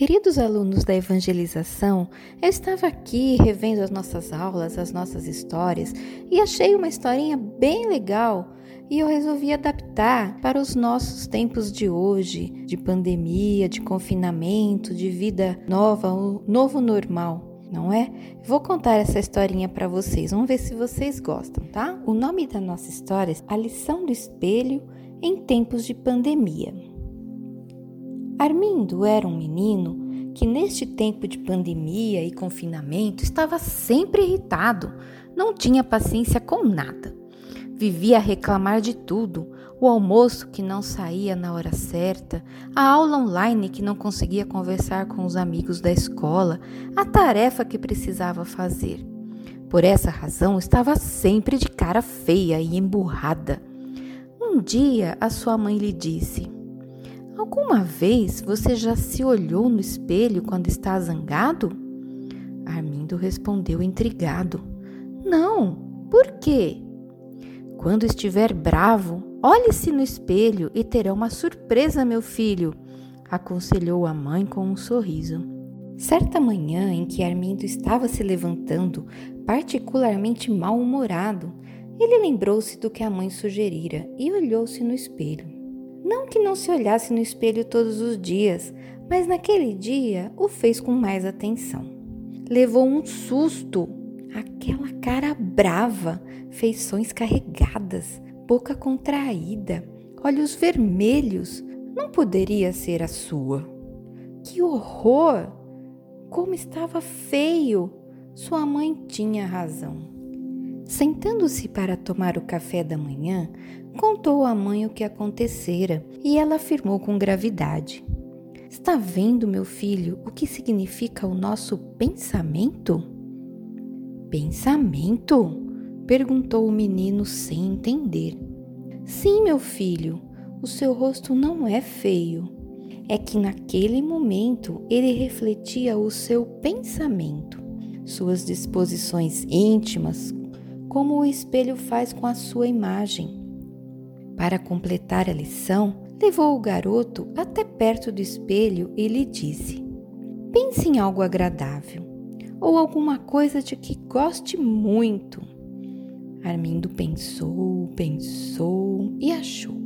Queridos alunos da evangelização, eu estava aqui revendo as nossas aulas, as nossas histórias e achei uma historinha bem legal e eu resolvi adaptar para os nossos tempos de hoje, de pandemia, de confinamento, de vida nova, o novo normal, não é? Vou contar essa historinha para vocês, vamos ver se vocês gostam, tá? O nome da nossa história é A Lição do Espelho em Tempos de Pandemia. Armindo era um menino que, neste tempo de pandemia e confinamento, estava sempre irritado, não tinha paciência com nada. Vivia a reclamar de tudo: o almoço que não saía na hora certa, a aula online que não conseguia conversar com os amigos da escola, a tarefa que precisava fazer. Por essa razão, estava sempre de cara feia e emburrada. Um dia, a sua mãe lhe disse: Alguma vez você já se olhou no espelho quando está zangado? Armindo respondeu intrigado: Não, por quê? Quando estiver bravo, olhe-se no espelho e terá uma surpresa, meu filho, aconselhou a mãe com um sorriso. Certa manhã em que Armindo estava se levantando, particularmente mal-humorado, ele lembrou-se do que a mãe sugerira e olhou-se no espelho. Não que não se olhasse no espelho todos os dias, mas naquele dia o fez com mais atenção. Levou um susto. Aquela cara brava, feições carregadas, boca contraída, olhos vermelhos. Não poderia ser a sua. Que horror! Como estava feio! Sua mãe tinha razão. Sentando-se para tomar o café da manhã, contou à mãe o que acontecera e ela afirmou com gravidade: Está vendo, meu filho, o que significa o nosso pensamento? Pensamento? perguntou o menino sem entender. Sim, meu filho, o seu rosto não é feio. É que naquele momento ele refletia o seu pensamento, suas disposições íntimas, como o espelho faz com a sua imagem. Para completar a lição, levou o garoto até perto do espelho e lhe disse: Pense em algo agradável ou alguma coisa de que goste muito. Armindo pensou, pensou e achou.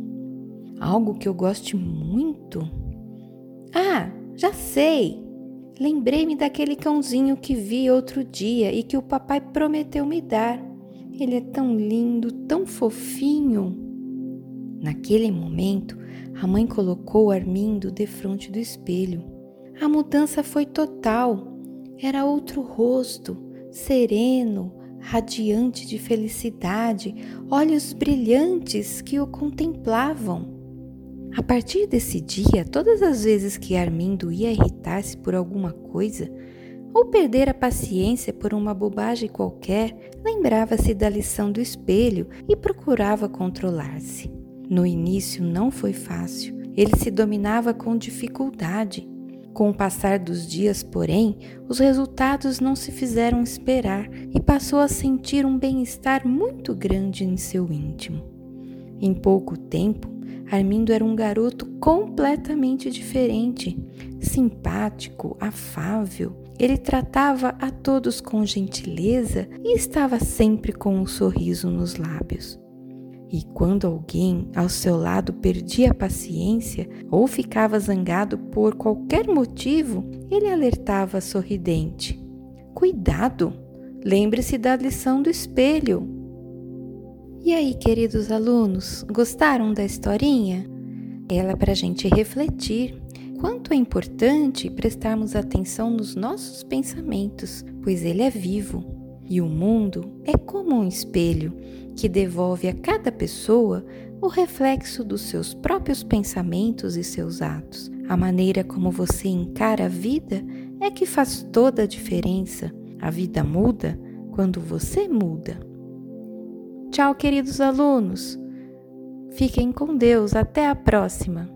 Algo que eu goste muito? Ah, já sei! Lembrei-me daquele cãozinho que vi outro dia e que o papai prometeu me dar. Ele é tão lindo, tão fofinho. Naquele momento, a mãe colocou Armindo defronte do espelho. A mudança foi total. Era outro rosto, sereno, radiante de felicidade, olhos brilhantes que o contemplavam. A partir desse dia, todas as vezes que Armindo ia irritar-se por alguma coisa, ou perder a paciência por uma bobagem qualquer, lembrava-se da lição do espelho e procurava controlar-se. No início não foi fácil, ele se dominava com dificuldade. Com o passar dos dias, porém, os resultados não se fizeram esperar e passou a sentir um bem-estar muito grande em seu íntimo. Em pouco tempo, Armindo era um garoto completamente diferente, simpático, afável, ele tratava a todos com gentileza e estava sempre com um sorriso nos lábios. E quando alguém ao seu lado perdia a paciência ou ficava zangado por qualquer motivo, ele alertava sorridente: Cuidado! Lembre-se da lição do espelho. E aí, queridos alunos, gostaram da historinha? Ela é para a gente refletir quanto é importante prestarmos atenção nos nossos pensamentos, pois ele é vivo. E o mundo é como um espelho que devolve a cada pessoa o reflexo dos seus próprios pensamentos e seus atos. A maneira como você encara a vida é que faz toda a diferença. A vida muda quando você muda. Tchau, queridos alunos. Fiquem com Deus. Até a próxima.